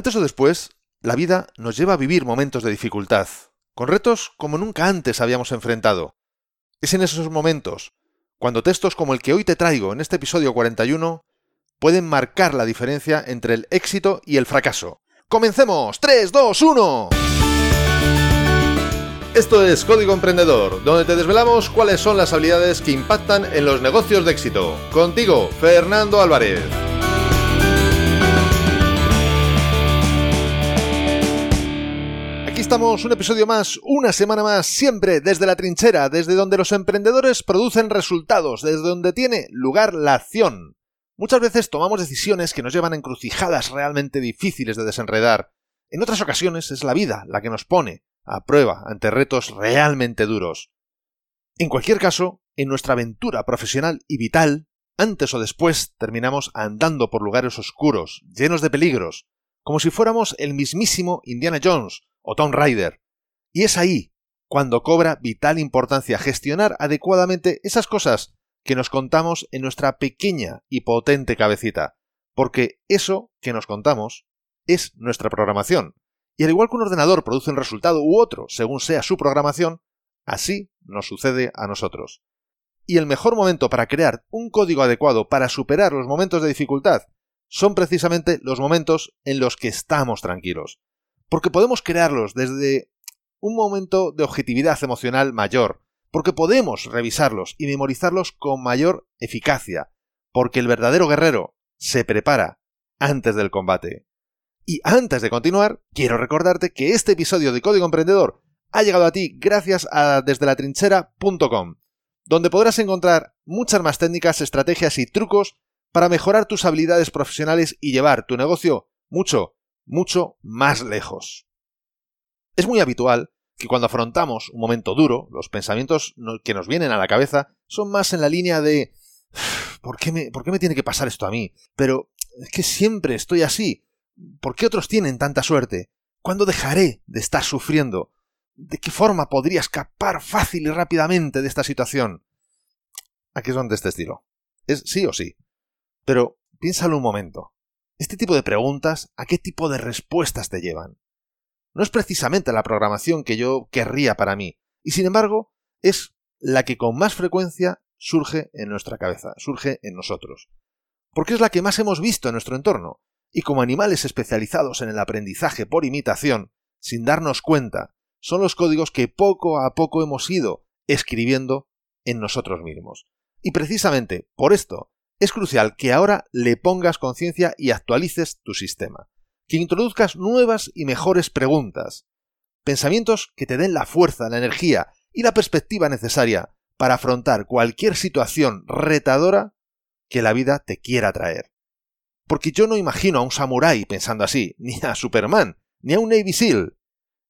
Antes o después, la vida nos lleva a vivir momentos de dificultad, con retos como nunca antes habíamos enfrentado. Es en esos momentos, cuando textos como el que hoy te traigo en este episodio 41 pueden marcar la diferencia entre el éxito y el fracaso. ¡Comencemos! ¡3, 2, 1! Esto es Código Emprendedor, donde te desvelamos cuáles son las habilidades que impactan en los negocios de éxito. Contigo, Fernando Álvarez. Estamos, un episodio más, una semana más, siempre desde la trinchera, desde donde los emprendedores producen resultados, desde donde tiene lugar la acción. Muchas veces tomamos decisiones que nos llevan a encrucijadas realmente difíciles de desenredar. En otras ocasiones es la vida la que nos pone a prueba ante retos realmente duros. En cualquier caso, en nuestra aventura profesional y vital, antes o después terminamos andando por lugares oscuros, llenos de peligros, como si fuéramos el mismísimo Indiana Jones, o Tom Rider. Y es ahí cuando cobra vital importancia gestionar adecuadamente esas cosas que nos contamos en nuestra pequeña y potente cabecita, porque eso que nos contamos es nuestra programación. Y al igual que un ordenador produce un resultado u otro según sea su programación, así nos sucede a nosotros. Y el mejor momento para crear un código adecuado para superar los momentos de dificultad son precisamente los momentos en los que estamos tranquilos porque podemos crearlos desde un momento de objetividad emocional mayor, porque podemos revisarlos y memorizarlos con mayor eficacia, porque el verdadero guerrero se prepara antes del combate. Y antes de continuar, quiero recordarte que este episodio de Código Emprendedor ha llegado a ti gracias a desde donde podrás encontrar muchas más técnicas, estrategias y trucos para mejorar tus habilidades profesionales y llevar tu negocio mucho, mucho más lejos. Es muy habitual que cuando afrontamos un momento duro, los pensamientos que nos vienen a la cabeza son más en la línea de ¿por qué me, ¿por qué me tiene que pasar esto a mí? Pero es que siempre estoy así. ¿Por qué otros tienen tanta suerte? ¿Cuándo dejaré de estar sufriendo? ¿De qué forma podría escapar fácil y rápidamente de esta situación? Aquí es donde este estilo. Es sí o sí. Pero piénsalo un momento. Este tipo de preguntas, ¿a qué tipo de respuestas te llevan? No es precisamente la programación que yo querría para mí, y sin embargo, es la que con más frecuencia surge en nuestra cabeza, surge en nosotros. Porque es la que más hemos visto en nuestro entorno, y como animales especializados en el aprendizaje por imitación, sin darnos cuenta, son los códigos que poco a poco hemos ido escribiendo en nosotros mismos. Y precisamente por esto es crucial que ahora le pongas conciencia y actualices tu sistema, que introduzcas nuevas y mejores preguntas, pensamientos que te den la fuerza, la energía y la perspectiva necesaria para afrontar cualquier situación retadora que la vida te quiera traer. Porque yo no imagino a un samurái pensando así, ni a Superman, ni a un Navy SEAL.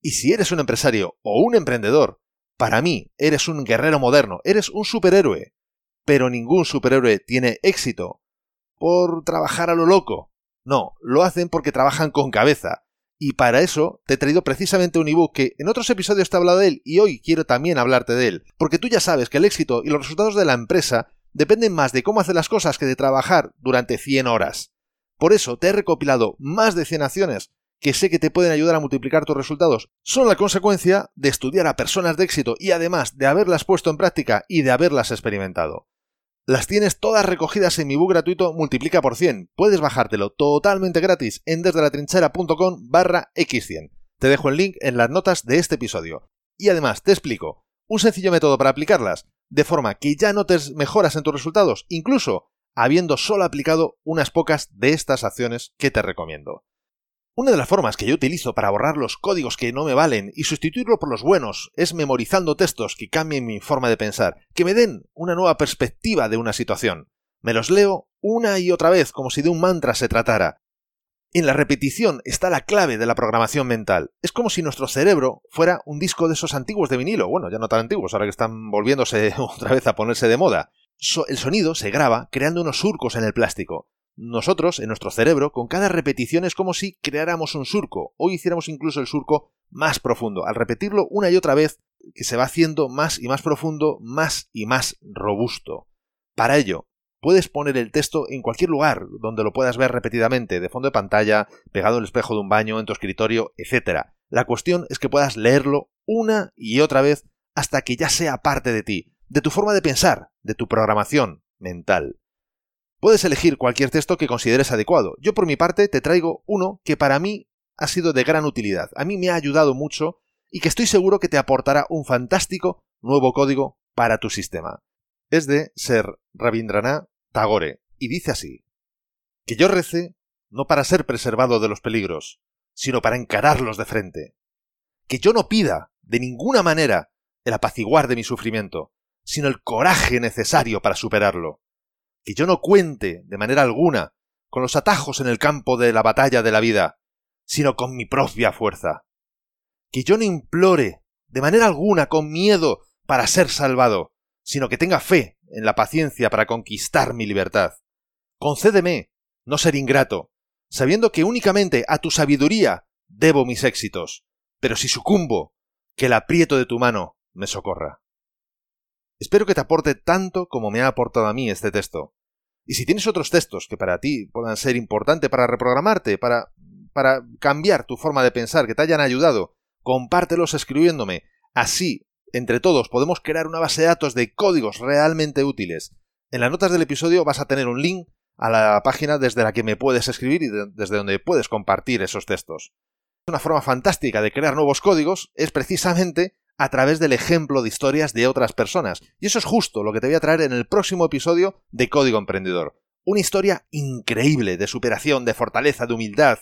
Y si eres un empresario o un emprendedor, para mí eres un guerrero moderno, eres un superhéroe, pero ningún superhéroe tiene éxito por trabajar a lo loco. No, lo hacen porque trabajan con cabeza. Y para eso te he traído precisamente un ebook que en otros episodios te he hablado de él y hoy quiero también hablarte de él. Porque tú ya sabes que el éxito y los resultados de la empresa dependen más de cómo hacer las cosas que de trabajar durante 100 horas. Por eso te he recopilado más de 100 acciones que sé que te pueden ayudar a multiplicar tus resultados. Son la consecuencia de estudiar a personas de éxito y además de haberlas puesto en práctica y de haberlas experimentado. Las tienes todas recogidas en mi book gratuito Multiplica por 100. Puedes bajártelo totalmente gratis en desdelatrinchera.com barra x100. Te dejo el link en las notas de este episodio. Y además te explico un sencillo método para aplicarlas, de forma que ya notes mejoras en tus resultados, incluso habiendo solo aplicado unas pocas de estas acciones que te recomiendo. Una de las formas que yo utilizo para borrar los códigos que no me valen y sustituirlo por los buenos es memorizando textos que cambien mi forma de pensar, que me den una nueva perspectiva de una situación. Me los leo una y otra vez como si de un mantra se tratara. En la repetición está la clave de la programación mental. Es como si nuestro cerebro fuera un disco de esos antiguos de vinilo, bueno, ya no tan antiguos, ahora que están volviéndose otra vez a ponerse de moda. el sonido se graba creando unos surcos en el plástico. Nosotros, en nuestro cerebro, con cada repetición es como si creáramos un surco, o hiciéramos incluso el surco más profundo. Al repetirlo una y otra vez, que se va haciendo más y más profundo, más y más robusto. Para ello, Puedes poner el texto en cualquier lugar donde lo puedas ver repetidamente, de fondo de pantalla, pegado al espejo de un baño, en tu escritorio, etc. La cuestión es que puedas leerlo una y otra vez hasta que ya sea parte de ti, de tu forma de pensar, de tu programación mental. Puedes elegir cualquier texto que consideres adecuado. Yo por mi parte te traigo uno que para mí ha sido de gran utilidad. A mí me ha ayudado mucho y que estoy seguro que te aportará un fantástico nuevo código para tu sistema. Es de Ser Rabindranath Tagore y dice así: Que yo rece no para ser preservado de los peligros, sino para encararlos de frente. Que yo no pida, de ninguna manera, el apaciguar de mi sufrimiento, sino el coraje necesario para superarlo. Que yo no cuente, de manera alguna, con los atajos en el campo de la batalla de la vida, sino con mi propia fuerza. Que yo no implore, de manera alguna, con miedo, para ser salvado, sino que tenga fe en la paciencia para conquistar mi libertad. Concédeme no ser ingrato, sabiendo que únicamente a tu sabiduría debo mis éxitos, pero si sucumbo, que el aprieto de tu mano me socorra. Espero que te aporte tanto como me ha aportado a mí este texto. Y si tienes otros textos que para ti puedan ser importantes para reprogramarte, para, para cambiar tu forma de pensar, que te hayan ayudado, compártelos escribiéndome. Así, entre todos, podemos crear una base de datos de códigos realmente útiles. En las notas del episodio vas a tener un link a la página desde la que me puedes escribir y desde donde puedes compartir esos textos. Una forma fantástica de crear nuevos códigos es precisamente a través del ejemplo de historias de otras personas. Y eso es justo lo que te voy a traer en el próximo episodio de Código Emprendedor. Una historia increíble de superación, de fortaleza, de humildad.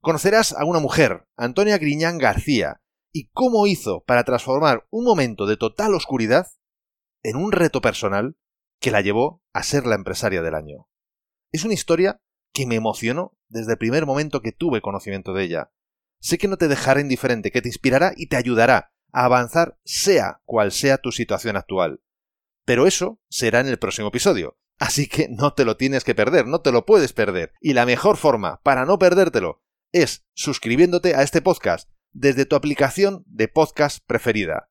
Conocerás a una mujer, Antonia Griñán García, y cómo hizo para transformar un momento de total oscuridad en un reto personal que la llevó a ser la empresaria del año. Es una historia que me emocionó desde el primer momento que tuve conocimiento de ella. Sé que no te dejará indiferente, que te inspirará y te ayudará a avanzar sea cual sea tu situación actual. Pero eso será en el próximo episodio. Así que no te lo tienes que perder, no te lo puedes perder. Y la mejor forma para no perdértelo es suscribiéndote a este podcast desde tu aplicación de podcast preferida.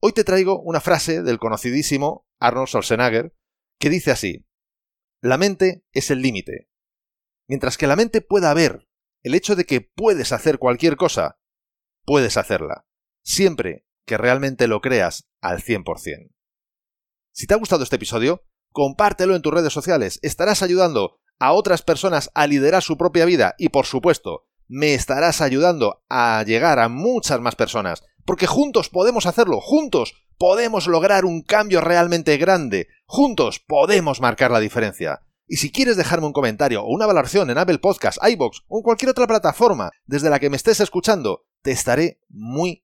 Hoy te traigo una frase del conocidísimo Arnold Schwarzenegger que dice así: La mente es el límite. Mientras que la mente pueda ver el hecho de que puedes hacer cualquier cosa, puedes hacerla siempre que realmente lo creas al 100%. Si te ha gustado este episodio, compártelo en tus redes sociales. Estarás ayudando a otras personas a liderar su propia vida y, por supuesto, me estarás ayudando a llegar a muchas más personas. Porque juntos podemos hacerlo, juntos podemos lograr un cambio realmente grande, juntos podemos marcar la diferencia. Y si quieres dejarme un comentario o una valoración en Apple Podcasts, iBox o en cualquier otra plataforma desde la que me estés escuchando, te estaré muy